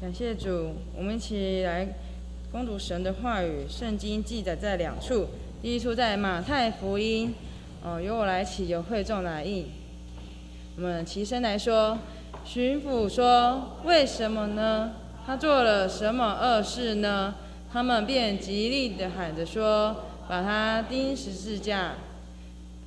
感谢主，我们一起来攻读神的话语。圣经记载在两处，第一处在马太福音，哦，由我来起，由会众来应。我们齐声来说：巡抚说，为什么呢？他做了什么恶事呢？他们便极力的喊着说：把他钉十字架。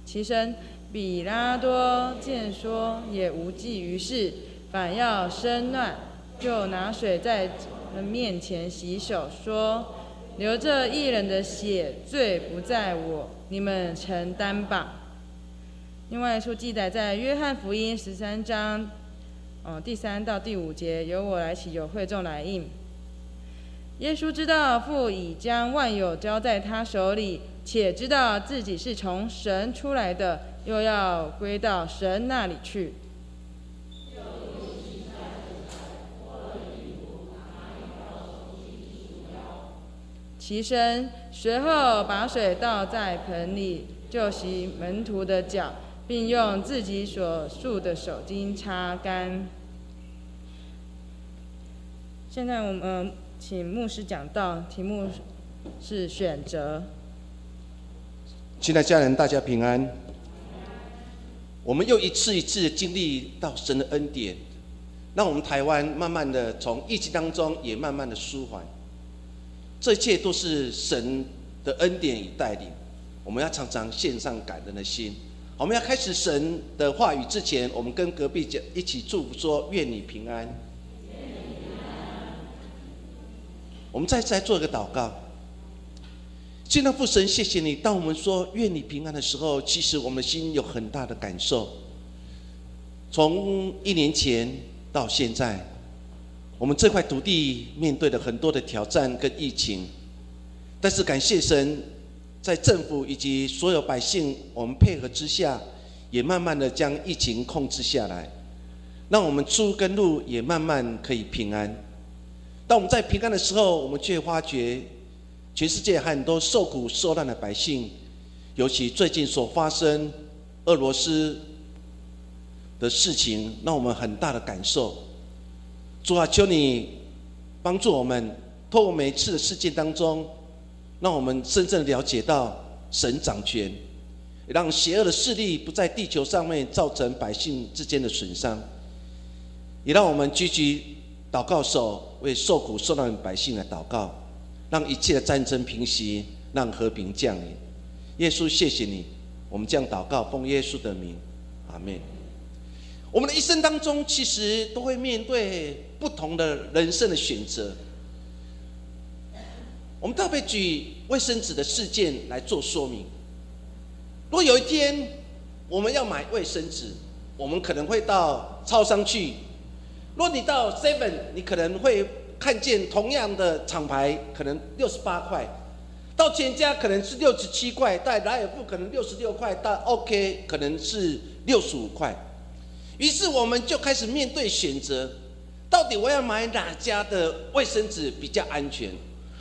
齐声，比拉多见说也无济于事，反要生乱。就拿水在人面前洗手，说：“流着一人的血，罪不在我，你们承担吧。”另外一处记载在约翰福音十三章，哦，第三到第五节，由我来起，由会众来应。耶稣知道父已将万有交在他手里，且知道自己是从神出来的，又要归到神那里去。起身，随后把水倒在盆里，就洗门徒的脚，并用自己所束的手巾擦干。现在我们请牧师讲到，题目是选择。亲爱家人，大家平安。我们又一次一次经历到神的恩典，让我们台湾慢慢的从疫情当中也慢慢的舒缓。这一切都是神的恩典与带领，我们要常常献上感恩的心。我们要开始神的话语之前，我们跟隔壁讲一起祝福说：“愿你平安。”我们再再做一个祷告。现在父神，谢谢你。当我们说“愿你平安”的时候，其实我们的心有很大的感受。从一年前到现在。我们这块土地面对了很多的挑战跟疫情，但是感谢神，在政府以及所有百姓我们配合之下，也慢慢的将疫情控制下来，让我们出跟入也慢慢可以平安。当我们在平安的时候，我们却发觉全世界很多受苦受难的百姓，尤其最近所发生俄罗斯的事情，让我们很大的感受。主啊，求你帮助我们，透过每一次的事件当中，让我们真正了解到神掌权，让邪恶的势力不在地球上面造成百姓之间的损伤，也让我们举起祷告手，为受苦受难的百姓来祷告，让一切的战争平息，让和平降临。耶稣，谢谢你，我们这样祷告，奉耶稣的名，阿门。我们的一生当中，其实都会面对不同的人生的选择。我们特别举卫生纸的事件来做说明。如果有一天我们要买卫生纸，我们可能会到超商去。如果你到 Seven，你可能会看见同样的厂牌，可能六十八块；到全家可能是六十七块；到莱尔富可能六十六块；到 OK 可能是六十五块。于是我们就开始面对选择，到底我要买哪家的卫生纸比较安全？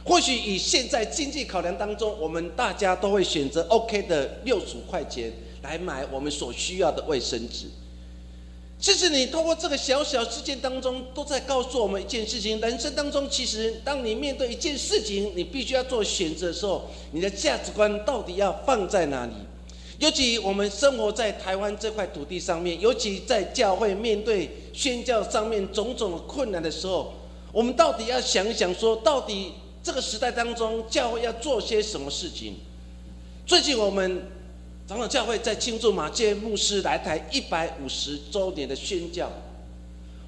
或许以现在经济考量当中，我们大家都会选择 OK 的六十五块钱来买我们所需要的卫生纸。其实你通过这个小小事件当中，都在告诉我们一件事情：人生当中，其实当你面对一件事情，你必须要做选择的时候，你的价值观到底要放在哪里？尤其我们生活在台湾这块土地上面，尤其在教会面对宣教上面种种的困难的时候，我们到底要想一想，说到底这个时代当中，教会要做些什么事情？最近我们长老教会在庆祝马介牧师来台一百五十周年的宣教。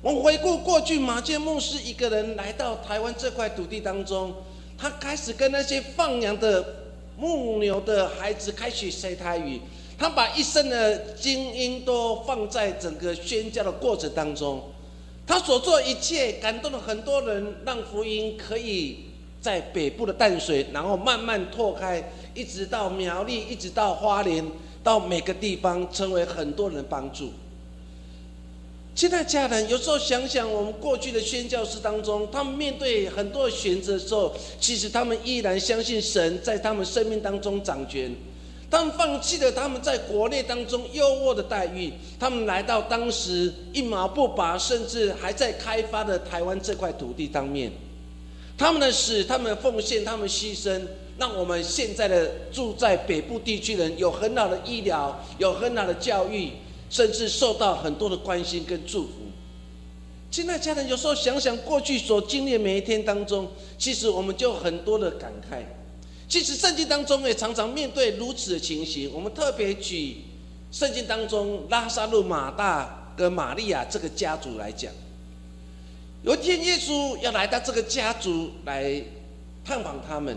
我回顾过去，马介牧师一个人来到台湾这块土地当中，他开始跟那些放羊的。牧牛的孩子开始学台语，他把一生的精英都放在整个宣教的过程当中。他所做一切感动了很多人，让福音可以在北部的淡水，然后慢慢拓开，一直到苗栗，一直到花莲，到每个地方，成为很多人帮助。现在家人有时候想想，我们过去的宣教师当中，他们面对很多选择的时候，其实他们依然相信神在他们生命当中掌权。他们放弃了他们在国内当中优渥的待遇，他们来到当时一毛不拔，甚至还在开发的台湾这块土地当面。他们的死，他们的奉献，他们牺牲，让我们现在的住在北部地区人有很好的医疗，有很好的教育，甚至受到很多的关心跟祝福。亲爱家人，有时候想想过去所经历的每一天当中，其实我们就很多的感慨。其实圣经当中也常常面对如此的情形。我们特别举圣经当中拉萨路、马大跟玛利亚这个家族来讲。有一天，耶稣要来到这个家族来探访他们，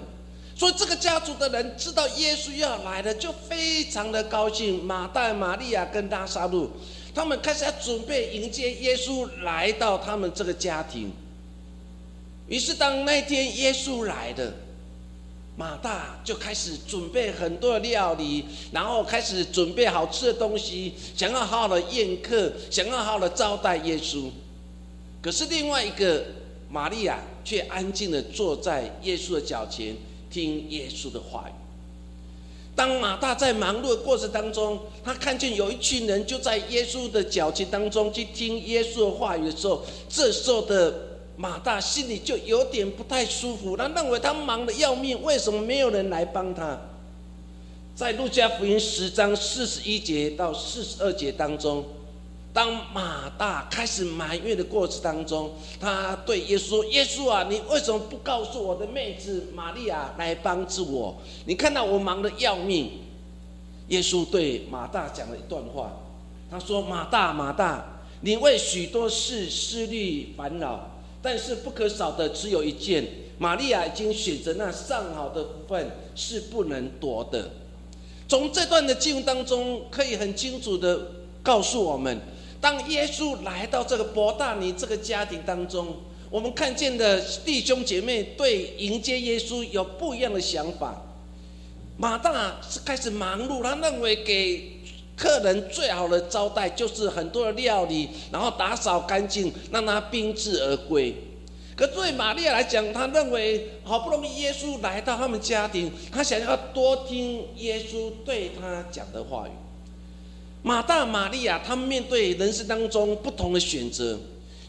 所以这个家族的人知道耶稣要来了，就非常的高兴。马大、玛利亚跟拉萨路，他们开始要准备迎接耶稣来到他们这个家庭。于是，当那天耶稣来了，马大就开始准备很多的料理，然后开始准备好吃的东西，想要好好的宴客，想要好好的招待耶稣。可是另外一个玛利亚却安静的坐在耶稣的脚前，听耶稣的话语。当马大在忙碌的过程当中，他看见有一群人就在耶稣的脚前当中去听耶稣的话语的时候，这时候的马大心里就有点不太舒服。他认为他忙得要命，为什么没有人来帮他？在路加福音十章四十一节到四十二节当中。当马大开始埋怨的过程当中，他对耶稣说：“耶稣啊，你为什么不告诉我的妹子玛利亚来帮助我？你看到我忙得要命。”耶稣对马大讲了一段话，他说：“马大，马大，你为许多事思虑烦恼，但是不可少的只有一件。玛利亚已经选择那上好的部分，是不能夺的。”从这段的经文当中，可以很清楚的告诉我们。当耶稣来到这个伯大尼这个家庭当中，我们看见的弟兄姐妹对迎接耶稣有不一样的想法。马大是开始忙碌，他认为给客人最好的招待就是很多的料理，然后打扫干净，让他宾至而归。可对玛利亚来讲，他认为好不容易耶稣来到他们家庭，他想要多听耶稣对他讲的话语。马大、玛利亚，他们面对人生当中不同的选择，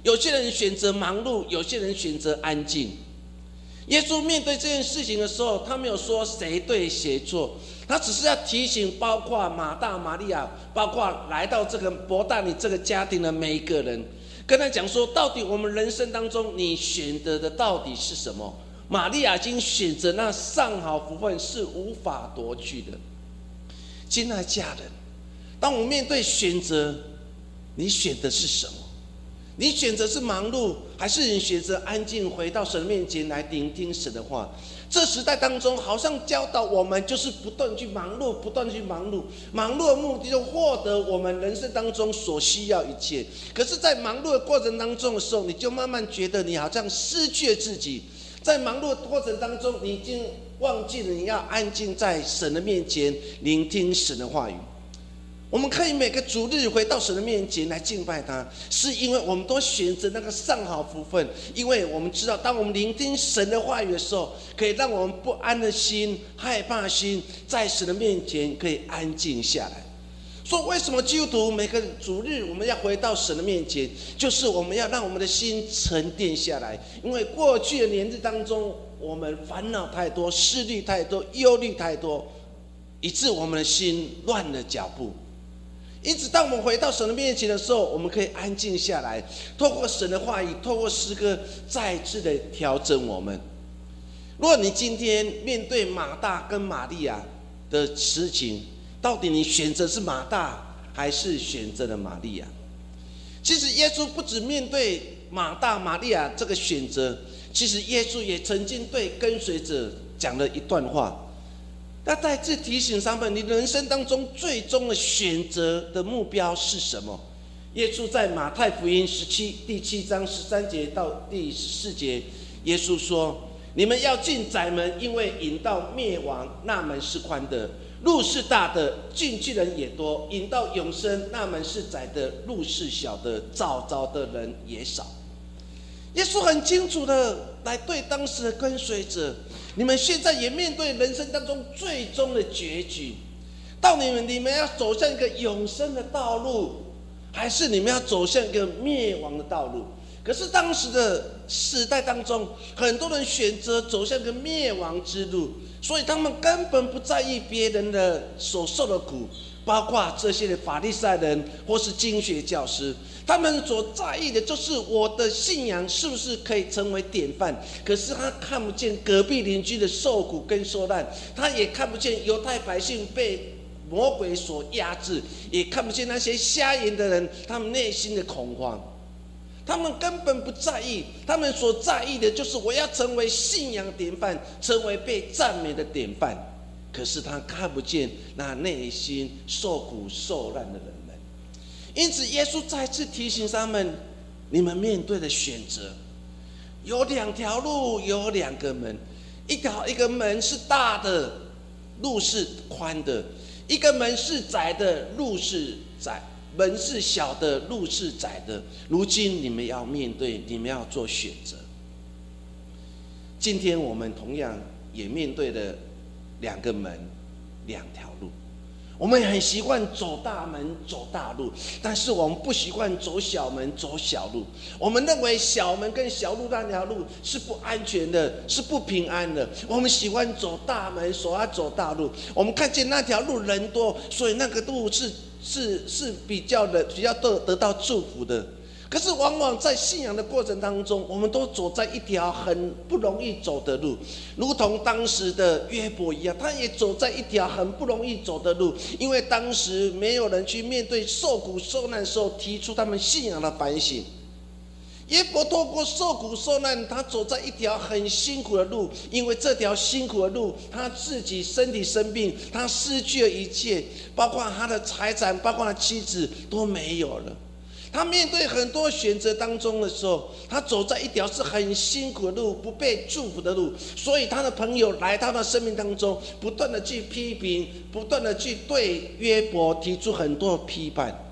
有些人选择忙碌，有些人选择安静。耶稣面对这件事情的时候，他没有说谁对谁错，他只是要提醒，包括马大、玛利亚，包括来到这个博大你这个家庭的每一个人，跟他讲说，到底我们人生当中你选择的到底是什么？玛利亚已经选择那上好福分，是无法夺去的。亲爱的家人。当我面对选择，你选的是什么？你选择是忙碌，还是你选择安静，回到神面前来聆听神的话？这时代当中，好像教导我们就是不断去忙碌，不断去忙碌，忙碌的目的就获得我们人生当中所需要一切。可是，在忙碌的过程当中的时候，你就慢慢觉得你好像失去了自己。在忙碌的过程当中，你已经忘记了你要安静在神的面前聆听神的话语。我们可以每个主日回到神的面前来敬拜他，是因为我们都选择那个上好福分，因为我们知道，当我们聆听神的话语的时候，可以让我们不安的心、害怕心，在神的面前可以安静下来。说为什么基督徒每个主日我们要回到神的面前，就是我们要让我们的心沉淀下来，因为过去的年日当中，我们烦恼太多、思虑太多、忧虑太多，以致我们的心乱了脚步。因此，当我们回到神的面前的时候，我们可以安静下来，透过神的话语，透过诗歌，再次的调整我们。如果你今天面对马大跟玛利亚的事情，到底你选择是马大，还是选择了玛利亚？其实，耶稣不止面对马大、玛利亚这个选择，其实耶稣也曾经对跟随者讲了一段话。那再次提醒他们：你人生当中最终的选择的目标是什么？耶稣在马太福音十七第七章十三节到第十四节，耶稣说：“你们要进窄门，因为引到灭亡那门是宽的，路是大的，进去人也多；引到永生那门是窄的，路是小的，找着的人也少。”耶稣很清楚的来对当时的跟随者。你们现在也面对人生当中最终的结局，到你们，你们要走向一个永生的道路，还是你们要走向一个灭亡的道路？可是当时的时代当中，很多人选择走向一个灭亡之路，所以他们根本不在意别人的所受的苦，包括这些的法利赛人或是经学教师。他们所在意的就是我的信仰是不是可以成为典范？可是他看不见隔壁邻居的受苦跟受难，他也看不见犹太百姓被魔鬼所压制，也看不见那些瞎眼的人他们内心的恐慌。他们根本不在意，他们所在意的就是我要成为信仰典范，成为被赞美的典范。可是他看不见那内心受苦受难的人们。因此，耶稣再次提醒他们：你们面对的选择有两条路，有两个门。一条一个门是大的，路是宽的；一个门是窄的，路是窄；门是小的，路是窄的。如今你们要面对，你们要做选择。今天我们同样也面对了两个门，两条路。我们很习惯走大门、走大路，但是我们不习惯走小门、走小路。我们认为小门跟小路那条路是不安全的，是不平安的。我们喜欢走大门，所要走大路。我们看见那条路人多，所以那个路是是是比较的，比较得得到祝福的。可是，往往在信仰的过程当中，我们都走在一条很不容易走的路，如同当时的约伯一样，他也走在一条很不容易走的路，因为当时没有人去面对受苦受难时候提出他们信仰的反省。约伯透过受苦受难，他走在一条很辛苦的路，因为这条辛苦的路，他自己身体生病，他失去了一切，包括他的财产，包括他妻子都没有了。他面对很多选择当中的时候，他走在一条是很辛苦的路，不被祝福的路。所以他的朋友来到他生命当中，不断的去批评，不断的去对约伯提出很多批判。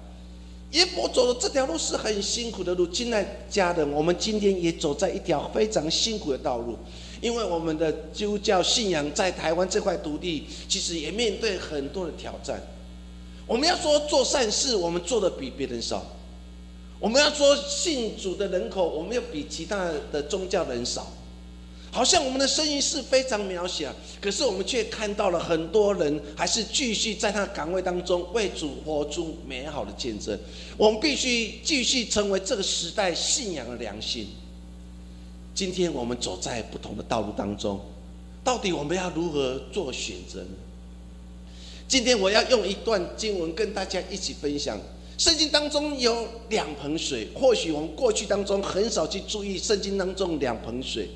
约伯走的这条路是很辛苦的路。亲爱家人，我们今天也走在一条非常辛苦的道路，因为我们的基督教信仰在台湾这块土地，其实也面对很多的挑战。我们要说做善事，我们做的比别人少。我们要说信主的人口，我们又比其他的宗教人少，好像我们的声音是非常渺小，可是我们却看到了很多人还是继续在他岗位当中为主活出美好的见证。我们必须继续成为这个时代信仰的良心。今天我们走在不同的道路当中，到底我们要如何做选择呢？今天我要用一段经文跟大家一起分享。圣经当中有两盆水，或许我们过去当中很少去注意圣经当中两盆水。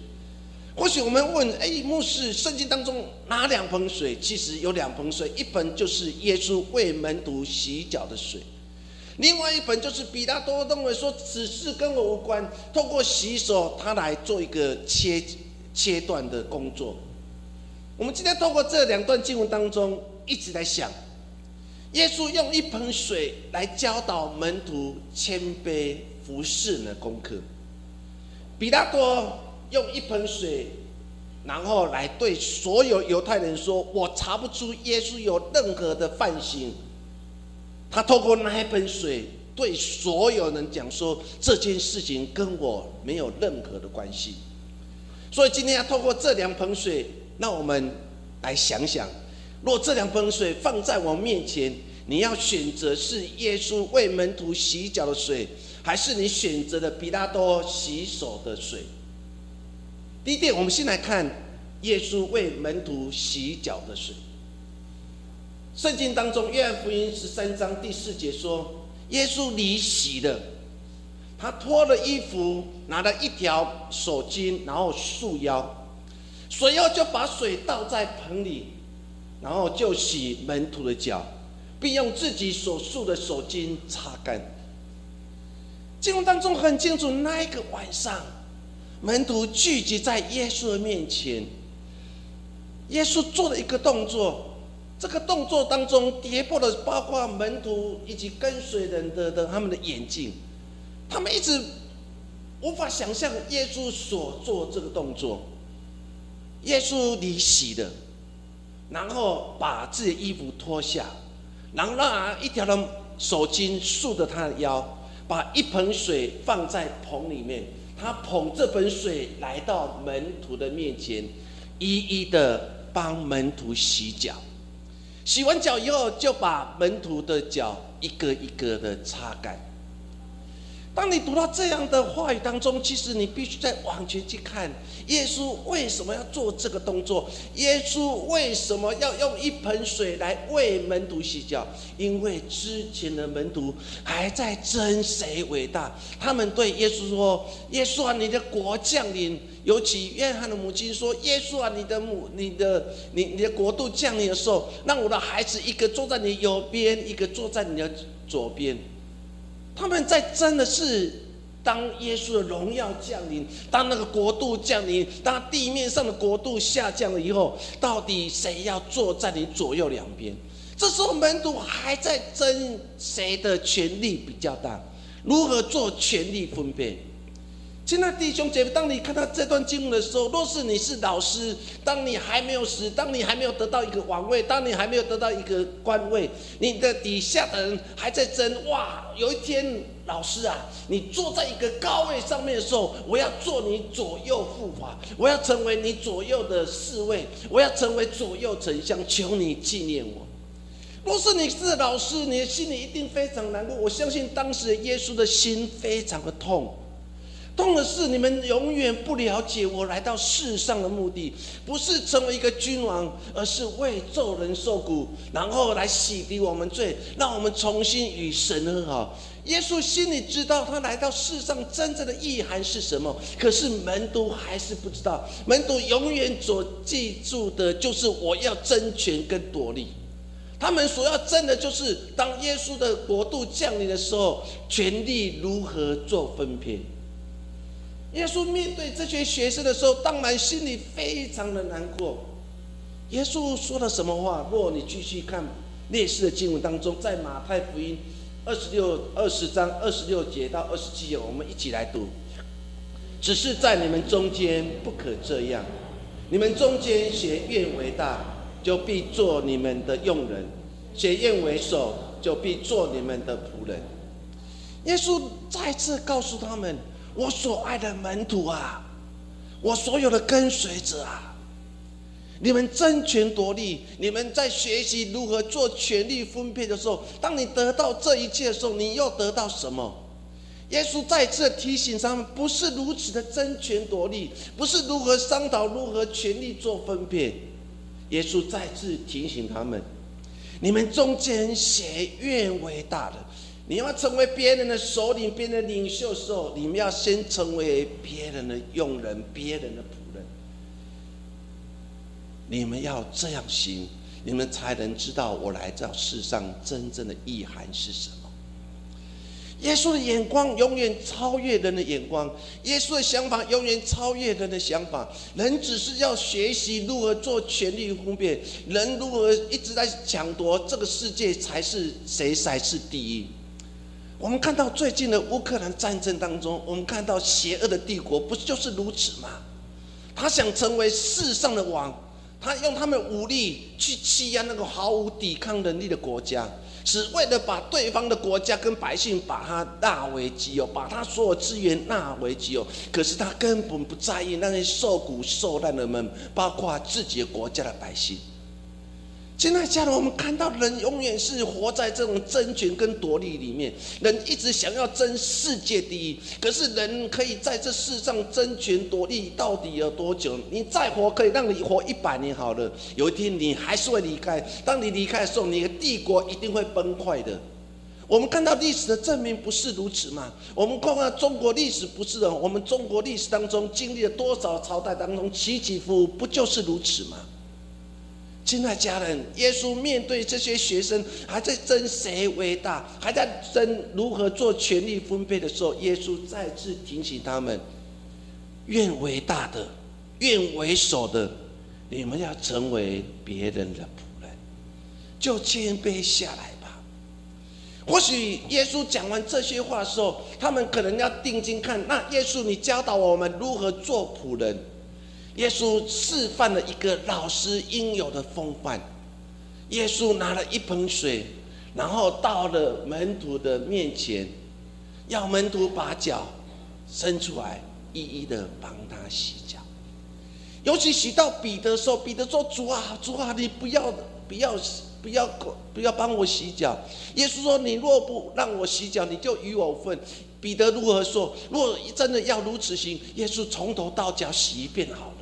或许我们问：哎，牧师，圣经当中哪两盆水？其实有两盆水，一盆就是耶稣为门徒洗脚的水，另外一盆就是比拉多认为说此事跟我无关，透过洗手他来做一个切切断的工作。我们今天透过这两段经文当中，一直在想。耶稣用一盆水来教导门徒谦卑服侍的功课。比拉多用一盆水，然后来对所有犹太人说：“我查不出耶稣有任何的犯行。”他透过那一盆水对所有人讲说：“这件事情跟我没有任何的关系。”所以今天要透过这两盆水，让我们来想想。若这两盆水放在我面前，你要选择是耶稣为门徒洗脚的水，还是你选择的比拉多洗手的水？第一点，我们先来看耶稣为门徒洗脚的水。圣经当中，约翰福音十三章第四节说，耶稣离洗了，他脱了衣服，拿了一条手巾，然后束腰，水后就把水倒在盆里。然后就洗门徒的脚，并用自己所束的手巾擦干。经文当中很清楚，那一个晚上，门徒聚集在耶稣的面前，耶稣做了一个动作。这个动作当中跌破了包括门徒以及跟随人的的他们的眼镜，他们一直无法想象耶稣所做这个动作。耶稣离席的。然后把自己的衣服脱下，然后拿一条的手巾束着他的腰，把一盆水放在盆里面，他捧这盆水来到门徒的面前，一一的帮门徒洗脚。洗完脚以后，就把门徒的脚一个一个的擦干。当你读到这样的话语当中，其实你必须再往前去看，耶稣为什么要做这个动作？耶稣为什么要用一盆水来为门徒洗脚？因为之前的门徒还在争谁伟大，他们对耶稣说：“耶稣啊，你的国降临。”尤其约翰的母亲说：“耶稣啊，你的母，你的你你的国度降临的时候，让我的孩子一个坐在你右边，一个坐在你的左边。”他们在争的是，当耶稣的荣耀降临，当那个国度降临，当地面上的国度下降了以后，到底谁要坐在你左右两边？这时候门徒还在争谁的权力比较大，如何做权力分配？亲爱的弟兄姐妹，当你看到这段经文的时候，若是你是老师，当你还没有死，当你还没有得到一个王位，当你还没有得到一个官位，你的底下的人还在争。哇，有一天，老师啊，你坐在一个高位上面的时候，我要做你左右护法，我要成为你左右的侍卫，我要成为左右丞相，求你纪念我。若是你是老师，你的心里一定非常难过。我相信当时耶稣的心非常的痛。痛的是，你们永远不了解我来到世上的目的，不是成为一个君王，而是为众人受苦，然后来洗涤我们罪，让我们重新与神和好。耶稣心里知道，他来到世上真正的意涵是什么，可是门徒还是不知道。门徒永远所记住的就是我要争权跟夺利，他们所要争的就是当耶稣的国度降临的时候，权力如何做分配。耶稣面对这群学生的时候，当然心里非常的难过。耶稣说了什么话？若你继续看列世的经文当中，在马太福音二十六二十章二十六节到二十七节，我们一起来读。只是在你们中间不可这样，你们中间学愿为大，就必做你们的用人；学愿为首，就必做你们的仆人。耶稣再次告诉他们。我所爱的门徒啊，我所有的跟随者啊，你们争权夺利，你们在学习如何做权力分配的时候，当你得到这一切的时候，你又得到什么？耶稣再次提醒他们，不是如此的争权夺利，不是如何商讨如何权力做分配。耶稣再次提醒他们，你们中间谁愿为大的？你要成为别人的首领、别人的领袖时候，你们要先成为别人的用人、别人的仆人。你们要这样行，你们才能知道我来到世上真正的意涵是什么。耶稣的眼光永远超越人的眼光，耶稣的想法永远超越人的想法。人只是要学习如何做权力分辨，人如何一直在抢夺这个世界，才是谁才是第一。我们看到最近的乌克兰战争当中，我们看到邪恶的帝国不就是如此吗？他想成为世上的王，他用他们武力去欺压那个毫无抵抗能力的国家，只为了把对方的国家跟百姓把他纳为己有，把他所有资源纳为己有。可是他根本不在意那些受苦受难的人，包括自己的国家的百姓。现在，家人，我们看到人永远是活在这种争权跟夺利里面。人一直想要争世界第一，可是人可以在这世上争权夺利到底有多久？你再活可以让你活一百年好了，有一天你还是会离开。当你离开的时候，你的帝国一定会崩溃的。我们看到历史的证明不是如此吗？我们看看中国历史不是的，我们中国历史当中经历了多少朝代当中起起伏伏，不就是如此吗？亲爱家人，耶稣面对这些学生还在争谁为大，还在争如何做权力分配的时候，耶稣再次提醒他们：愿为大的，愿为首的，你们要成为别人的仆人，就谦卑下来吧。或许耶稣讲完这些话的时候，他们可能要定睛看，那耶稣你教导我们如何做仆人。耶稣示范了一个老师应有的风范。耶稣拿了一盆水，然后到了门徒的面前，要门徒把脚伸出来，一一的帮他洗脚。尤其洗到彼得的时候，彼得说：“主啊，主啊，你不要不要不要不要帮我洗脚。”耶稣说：“你若不让我洗脚，你就与我分。”彼得如何说？若真的要如此行，耶稣从头到脚洗一遍好了。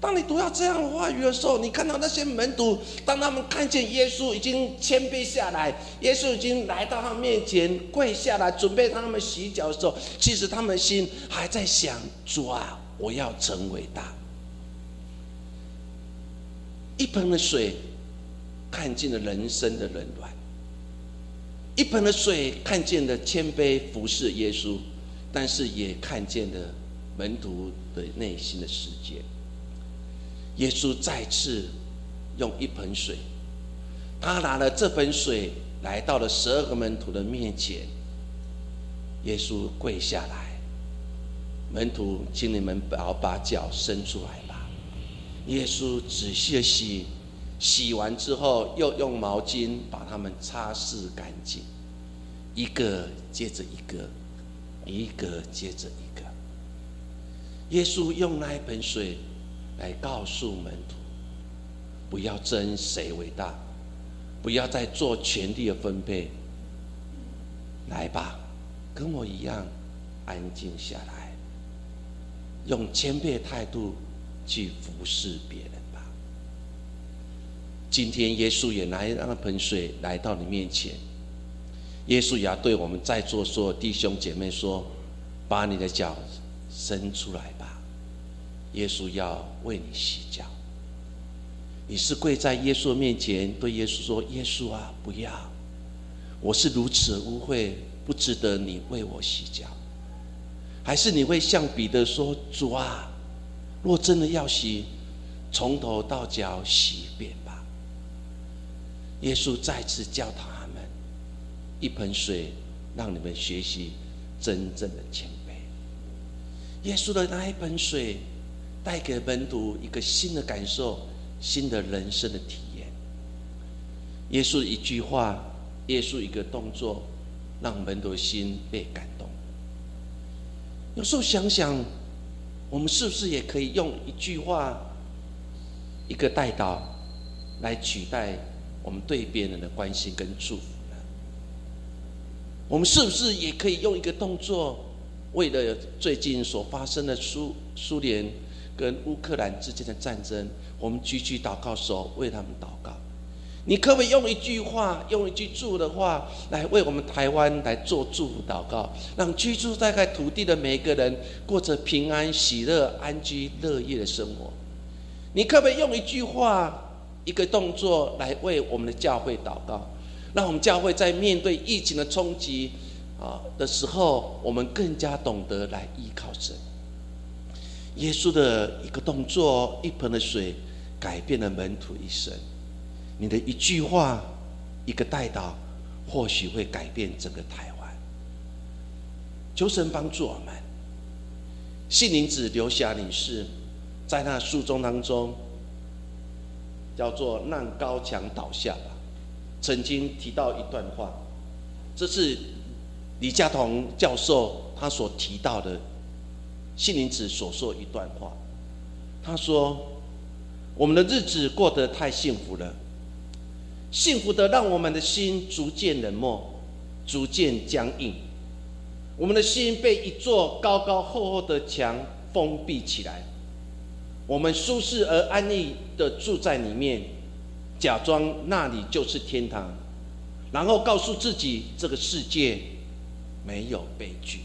当你读到这样的话语的时候，你看到那些门徒，当他们看见耶稣已经谦卑下来，耶稣已经来到他面前跪下来，准备他们洗脚的时候，其实他们心还在想：主啊，我要成为大。一盆的水，看尽了人生的冷暖。一盆的水看见了谦卑服侍耶稣，但是也看见了门徒的内心的世界。耶稣再次用一盆水，他拿了这盆水来到了十二个门徒的面前。耶稣跪下来，门徒，请你们不要把脚伸出来吧。耶稣仔细的洗。洗完之后，又用毛巾把它们擦拭干净，一个接着一个，一个接着一个。耶稣用那一盆水来告诉门徒：不要争谁为大，不要再做权力的分配。来吧，跟我一样安静下来，用谦卑的态度去服侍别人吧。今天耶稣也拿一那盆水来到你面前，耶稣也要对我们在座所有弟兄姐妹说：“把你的脚伸出来吧。”耶稣要为你洗脚。你是跪在耶稣面前对耶稣说：“耶稣啊，不要！我是如此污秽，不值得你为我洗脚。”还是你会向彼得说：“主啊，若真的要洗，从头到脚洗一遍吧。”耶稣再次教导他们：一盆水，让你们学习真正的谦卑。耶稣的那一盆水，带给门徒一个新的感受，新的人生的体验。耶稣一句话，耶稣一个动作，让门徒心被感动。有时候想想，我们是不是也可以用一句话、一个带导来取代？我们对别人的关心跟祝福呢？我们是不是也可以用一个动作，为了最近所发生的苏苏联跟乌克兰之间的战争，我们举起祷告手为他们祷告？你可不可以用一句话，用一句祝的话，来为我们台湾来做祝福祷告，让居住在该土地的每一个人过着平安、喜乐、安居乐业的生活？你可不可以用一句话？一个动作来为我们的教会祷告，让我们教会在面对疫情的冲击啊的时候，我们更加懂得来依靠神。耶稣的一个动作，一盆的水，改变了门徒一生。你的一句话，一个带导，或许会改变整个台湾。求神帮助我们。信灵子刘霞女士，在那书中当中。叫做让高墙倒下吧。曾经提到一段话，这是李嘉彤教授他所提到的信灵子所说一段话。他说：“我们的日子过得太幸福了，幸福的让我们的心逐渐冷漠，逐渐僵硬。我们的心被一座高高厚厚的墙封闭起来。”我们舒适而安逸的住在里面，假装那里就是天堂，然后告诉自己这个世界没有悲剧。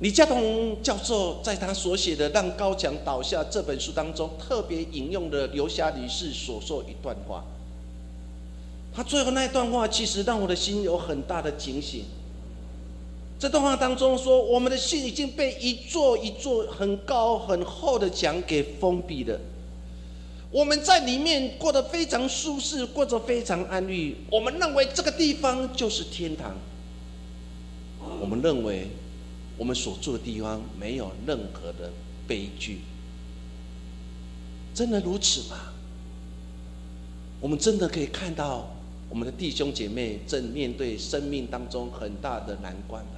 李嘉彤教授在他所写的《让高墙倒下》这本书当中，特别引用了刘霞女士所说一段话。他最后那一段话，其实让我的心有很大的警醒。这段话当中说，我们的心已经被一座一座很高很厚的墙给封闭了。我们在里面过得非常舒适，过着非常安逸。我们认为这个地方就是天堂。我们认为我们所住的地方没有任何的悲剧。真的如此吗？我们真的可以看到我们的弟兄姐妹正面对生命当中很大的难关吗？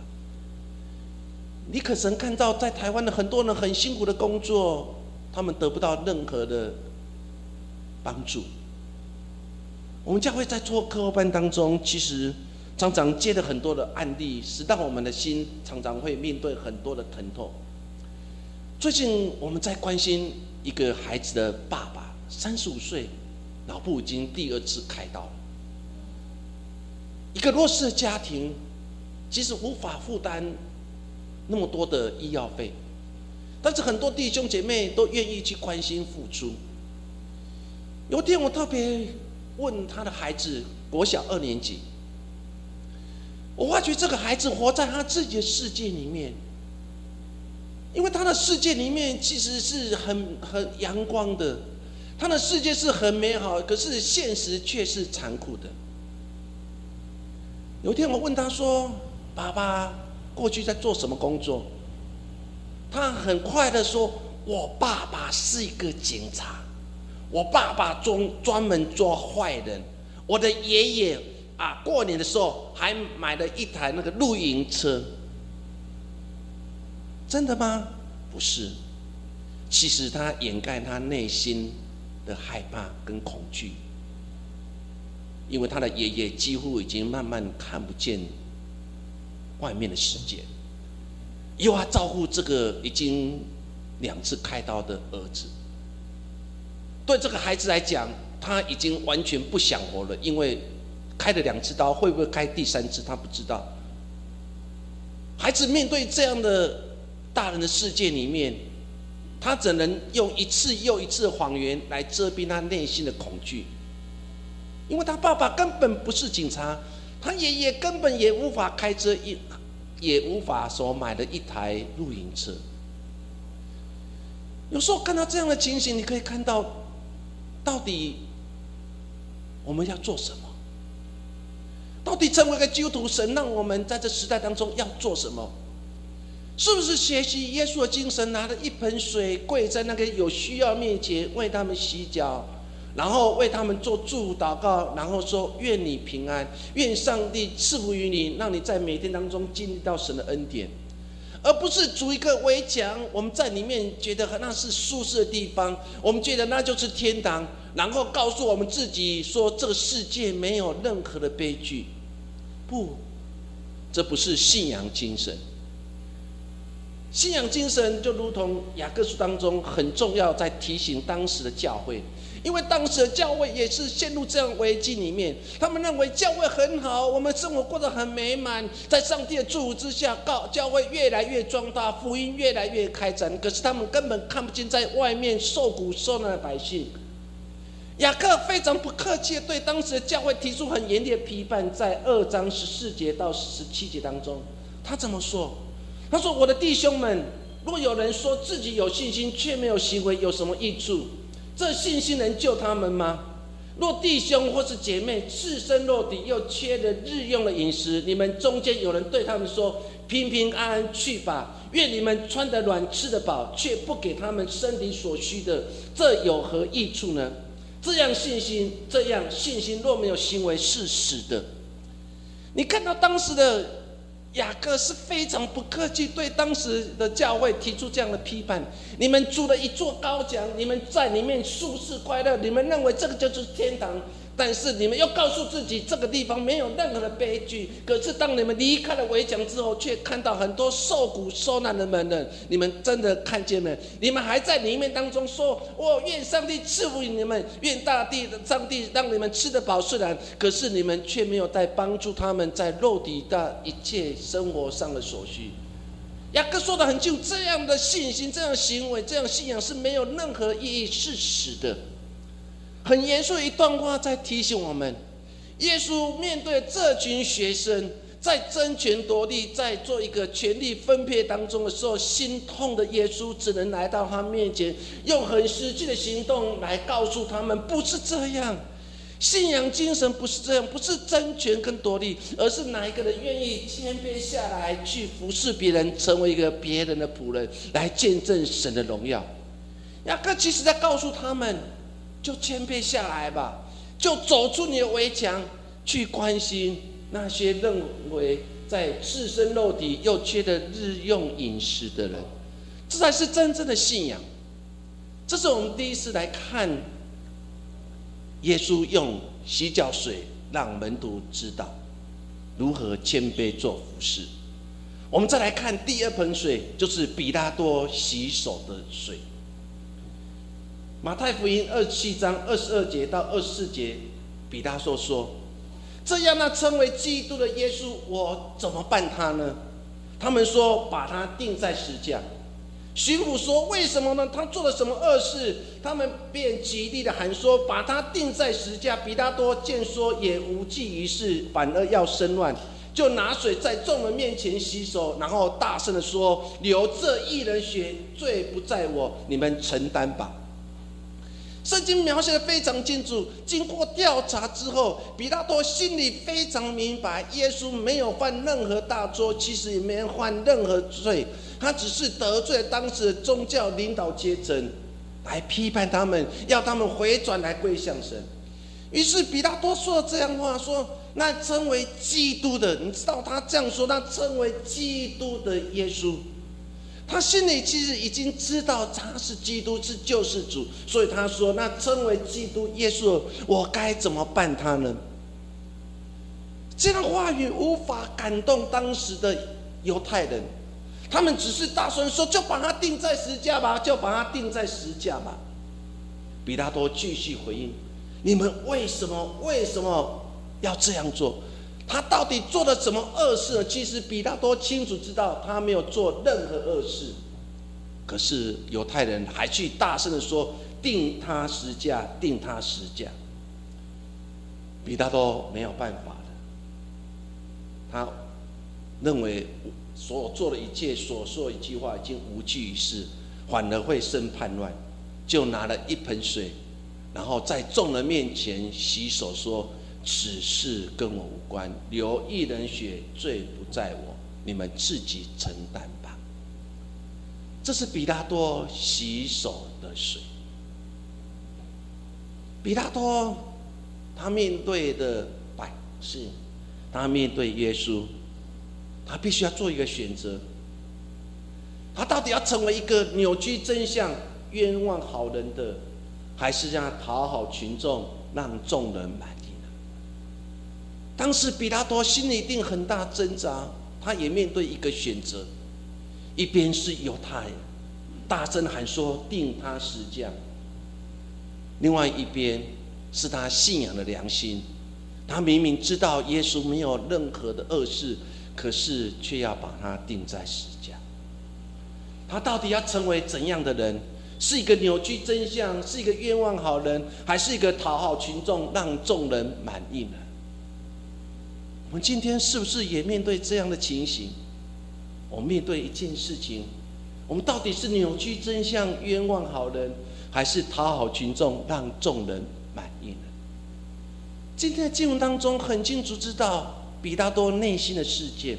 你可曾看到在台湾的很多人很辛苦的工作，他们得不到任何的帮助？我们教会在做课后班当中，其实常常接了很多的案例，使到我们的心常常会面对很多的疼痛。最近我们在关心一个孩子的爸爸，三十五岁，脑部已经第二次开刀。一个弱势的家庭，其实无法负担那么多的医药费，但是很多弟兄姐妹都愿意去关心付出。有天我特别。问他的孩子，国小二年级，我发觉这个孩子活在他自己的世界里面，因为他的世界里面其实是很很阳光的，他的世界是很美好，可是现实却是残酷的。有一天我问他说：“爸爸过去在做什么工作？”他很快的说：“我爸爸是一个警察。”我爸爸专专门抓坏人，我的爷爷啊，过年的时候还买了一台那个露营车。真的吗？不是，其实他掩盖他内心的害怕跟恐惧，因为他的爷爷几乎已经慢慢看不见外面的世界，又要照顾这个已经两次开刀的儿子。对这个孩子来讲，他已经完全不想活了，因为开了两次刀，会不会开第三次，他不知道。孩子面对这样的大人的世界里面，他只能用一次又一次的谎言来遮蔽他内心的恐惧，因为他爸爸根本不是警察，他爷爷根本也无法开车，也也无法说买了一台露营车。有时候看到这样的情形，你可以看到。到底我们要做什么？到底成为一个基督徒，神让我们在这时代当中要做什么？是不是学习耶稣的精神，拿着一盆水跪在那个有需要面前，为他们洗脚，然后为他们做祝祷告，然后说愿你平安，愿上帝赐福于你，让你在每天当中经历到神的恩典。而不是筑一个围墙，我们在里面觉得那是舒适的地方，我们觉得那就是天堂，然后告诉我们自己说这个世界没有任何的悲剧。不，这不是信仰精神。信仰精神就如同雅各书当中很重要，在提醒当时的教会。因为当时的教会也是陷入这样危机里面，他们认为教会很好，我们生活过得很美满，在上帝的祝福之下，告教会越来越壮大，福音越来越开展。可是他们根本看不见在外面受苦受难的百姓。雅各非常不客气对当时的教会提出很严厉的批判，在二章十四节到十七节当中，他怎么说？他说：“我的弟兄们，若有人说自己有信心却没有行为，有什么益处？”这信心能救他们吗？若弟兄或是姐妹赤身肉体，又缺了日用的饮食，你们中间有人对他们说：“平平安安去吧，愿你们穿得暖，吃得饱，却不给他们身体所需的，这有何益处呢？”这样信心，这样信心若没有行为，是死的。你看到当时的。雅各是非常不客气，对当时的教会提出这样的批判：你们筑了一座高墙，你们在里面舒适快乐，你们认为这个就是天堂。但是你们又告诉自己，这个地方没有任何的悲剧。可是当你们离开了围墙之后，却看到很多受苦受难的门人。你们真的看见了？你们还在里面当中说：“我愿上帝赐福于你们，愿大地的上帝让你们吃得饱。”虽然，可是你们却没有在帮助他们在肉体的一切生活上的所需。雅各说的很清楚：这样的信心、这样行为、这样信仰是没有任何意义，是死的。很严肃一段话，在提醒我们：耶稣面对这群学生，在争权夺利，在做一个权力分配当中的时候，心痛的耶稣只能来到他面前，用很实际的行动来告诉他们：不是这样。信仰精神不是这样，不是争权跟夺利，而是哪一个人愿意谦卑下来，去服侍别人，成为一个别人的仆人，来见证神的荣耀。雅各其实在告诉他们，就谦卑下来吧，就走出你的围墙，去关心那些认为在赤身肉体又缺的日用饮食的人，这才是真正的信仰。这是我们第一次来看。耶稣用洗脚水让门徒知道如何谦卑做服侍。我们再来看第二盆水，就是比拉多洗手的水。马太福音二七章二十二节到二十四节，比拉多说：“这样那称为基督的耶稣，我怎么办他呢？”他们说：“把他钉在石架。”巡抚说：“为什么呢？他做了什么恶事？”他们便极力的喊说：“把他钉在石架。”比拉多见说也无济于事，反而要生乱，就拿水在众人面前洗手，然后大声的说：“流这一人血，罪不在我，你们承担吧。”圣经描写的非常清楚。经过调查之后，比拉多心里非常明白，耶稣没有犯任何大错，其实也没有犯任何罪。他只是得罪了当时的宗教领导阶层，来批判他们，要他们回转来归向神。于是比拉多说了这样话：说那称为基督的，你知道他这样说，那称为基督的耶稣，他心里其实已经知道他是基督，是救世主，所以他说那称为基督耶稣，我该怎么办他呢？这样话语无法感动当时的犹太人。他们只是大声说：“就把他钉在石架吧，就把他钉在石架吧。”比拉多继续回应：“你们为什么为什么要这样做？他到底做了什么恶事？”其实比拉多清楚知道他没有做任何恶事，可是犹太人还去大声的说：“定他石架，定他石架。”比拉多没有办法的，他认为。所做的一切，所说一句话，已经无济于事，反而会生叛乱。就拿了一盆水，然后在众人面前洗手，说：“此事跟我无关，流一人血，罪不在我，你们自己承担吧。”这是比拉多洗手的水。比拉多，他面对的百姓，他面对耶稣。他必须要做一个选择，他到底要成为一个扭曲真相、冤枉好人的，还是让他讨好群众、让众人满意呢？当时比拉多心里一定很大挣扎，他也面对一个选择：一边是犹太人大声喊说定他死价；另外一边是他信仰的良心，他明明知道耶稣没有任何的恶事。可是却要把他定在死架，他到底要成为怎样的人？是一个扭曲真相，是一个冤枉好人，还是一个讨好群众，让众人满意呢？我们今天是不是也面对这样的情形？我面对一件事情，我们到底是扭曲真相、冤枉好人，还是讨好群众，让众人满意呢？今天的经文当中很清楚知道。比达多内心的世界，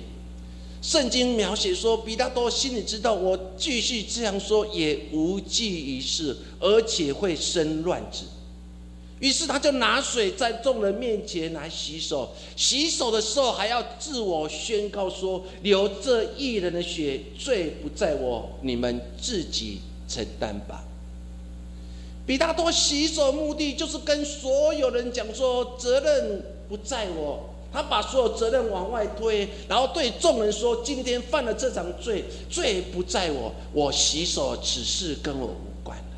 圣经描写说，比达多心里知道，我继续这样说也无济于事，而且会生乱子。于是他就拿水在众人面前来洗手，洗手的时候还要自我宣告说：流这一人的血，罪不在我，你们自己承担吧。比大多洗手目的就是跟所有人讲说，责任不在我。他把所有责任往外推，然后对众人说：“今天犯了这场罪，罪不在我，我洗手此事跟我无关的。”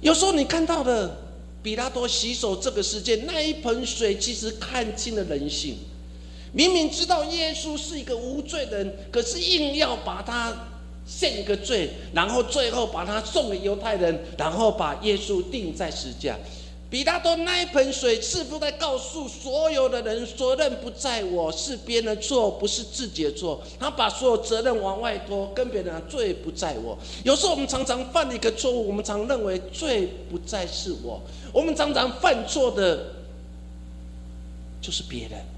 有时候你看到的比拉多洗手这个事件，那一盆水其实看清了人性。明明知道耶稣是一个无罪的人，可是硬要把他献一个罪，然后最后把他送给犹太人，然后把耶稣钉在十字架。比拉多那一盆水，似乎在告诉所有的人：责任不在我，是别人的错，不是自己的错。他把所有责任往外拖，跟别人讲罪不在我。有时候我们常常犯了一个错误，我们常认为罪不在是我。我们常常犯错的，就是别人。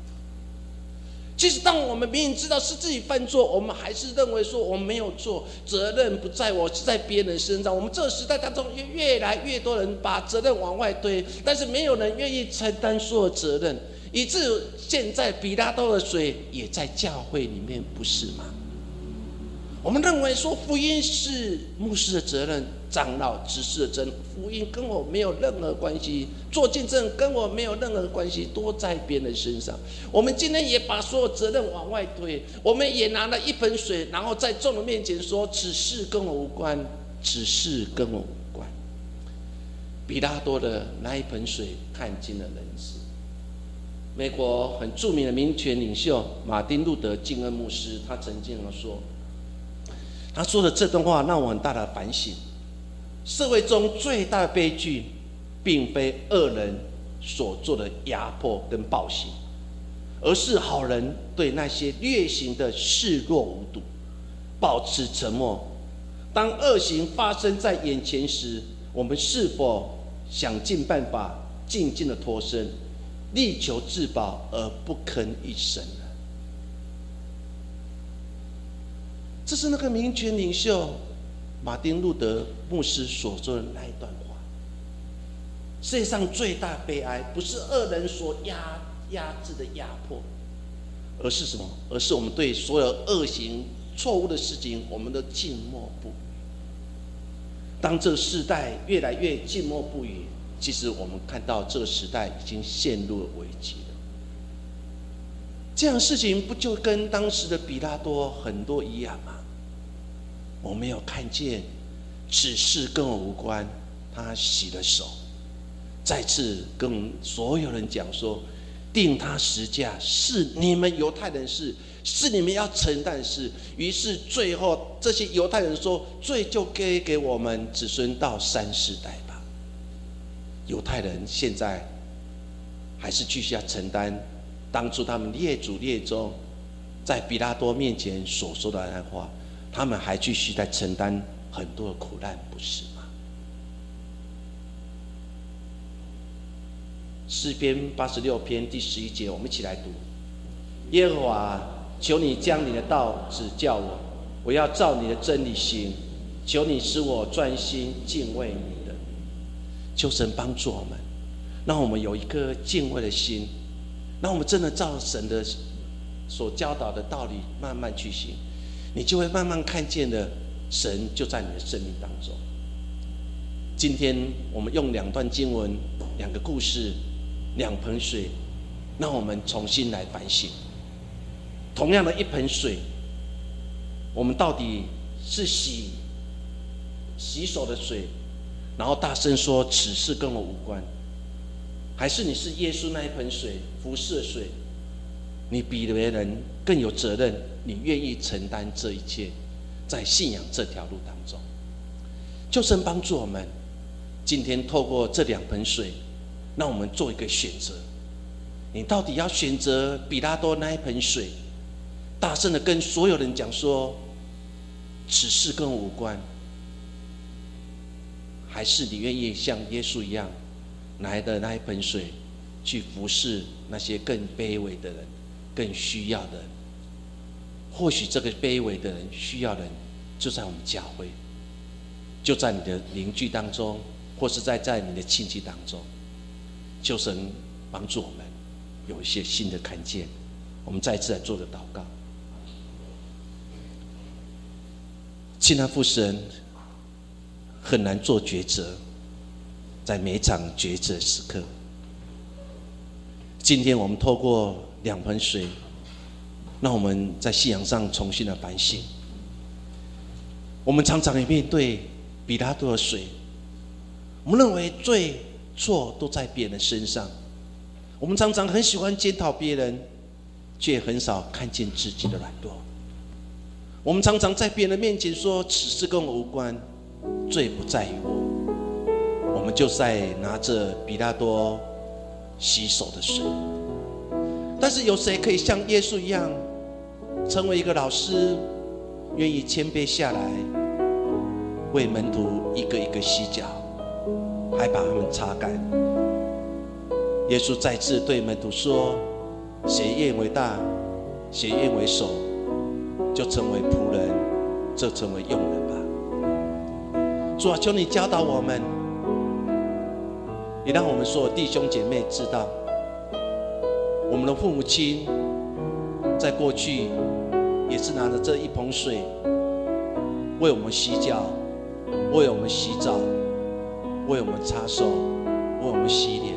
其实，当我们明明知道是自己犯错，我们还是认为说我们没有做，责任不在我，是在别人身上。我们这个时代当中，越越来越多人把责任往外推，但是没有人愿意承担所有责任，以致现在比拉多的水也在教会里面，不是吗？我们认为说福音是牧师的责任，长老执事的真，福音跟我没有任何关系，做见证跟我没有任何关系，都在别人身上。我们今天也把所有责任往外推，我们也拿了一盆水，然后在众人面前说：“此事跟我无关，此事跟我无关。”比拉多的那一盆水看尽了人世。美国很著名的民权领袖马丁路德金恩牧师，他曾经说。他说的这段话让我很大的反省：社会中最大的悲剧，并非恶人所做的压迫跟暴行，而是好人对那些劣行的视若无睹，保持沉默。当恶行发生在眼前时，我们是否想尽办法静静的脱身，力求自保而不吭一声？这是那个民权领袖马丁路德牧师所说的那一段话。世界上最大悲哀，不是恶人所压压制的压迫，而是什么？而是我们对所有恶行、错误的事情，我们都静默不语。当这个时代越来越静默不语，其实我们看到这个时代已经陷入了危机了。这样事情不就跟当时的比拉多很多一样吗？我没有看见，此事跟我无关。他洗了手，再次跟所有人讲说：定他实价是你们犹太人是，是你们要承担是。于是最后这些犹太人说：罪就给给我们子孙到三世代吧。犹太人现在还是继续要承担当初他们列祖列宗在比拉多面前所说的那话。他们还继续在承担很多的苦难，不是吗？诗篇八十六篇第十一节，我们一起来读：耶和华，求你将你的道指教我，我要照你的真理行。求你使我专心敬畏你的。求神帮助我们，让我们有一颗敬畏的心，让我们真的照神的所教导的道理慢慢去行。你就会慢慢看见的神就在你的生命当中。今天我们用两段经文、两个故事、两盆水，让我们重新来反省。同样的一盆水，我们到底是洗洗手的水，然后大声说此事跟我无关，还是你是耶稣那一盆水、服侍的水，你比别人更有责任？你愿意承担这一切，在信仰这条路当中，就神帮助我们。今天透过这两盆水，让我们做一个选择。你到底要选择比拉多那一盆水，大声的跟所有人讲说，此事跟我无关，还是你愿意像耶稣一样，来的那一盆水，去服侍那些更卑微的人，更需要的人？或许这个卑微的人、需要的人，就在我们教会，就在你的邻居当中，或是在在你的亲戚当中，求神帮助我们有一些新的看见。我们再次来做个祷告。亲爱父神，很难做抉择，在每一场抉择时刻。今天我们透过两盆水。让我们在信仰上重新的反省。我们常常也面对比他多的水，我们认为罪错都在别人身上。我们常常很喜欢检讨别人，却很少看见自己的软弱。我们常常在别人面前说此事跟我无关，罪不在于我。我们就在拿着比拉多洗手的水。但是有谁可以像耶稣一样，成为一个老师，愿意谦卑下来，为门徒一个一个洗脚，还把他们擦干？耶稣再次对门徒说：“谁愿为大，谁愿为首，就成为仆人，就成为用人吧。”主啊，求你教导我们，也让我们所有弟兄姐妹知道。我们的父母亲在过去也是拿着这一盆水为我们洗脚，为我们洗澡，为我们擦手，为我们洗脸。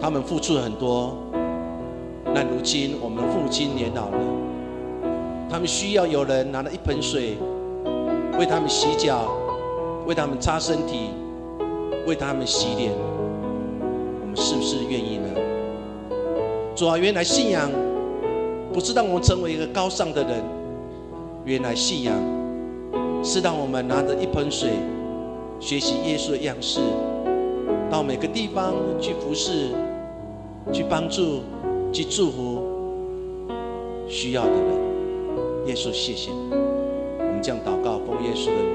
他们付出了很多，那如今我们的父亲年老了，他们需要有人拿了一盆水为他们洗脚，为他们擦身体，为他们洗脸。我们是不是愿意呢？主啊，原来信仰不是让我们成为一个高尚的人，原来信仰是让我们拿着一盆水，学习耶稣的样式，到每个地方去服侍、去帮助、去祝福需要的人。耶稣，谢谢，我们将祷告奉耶稣的名。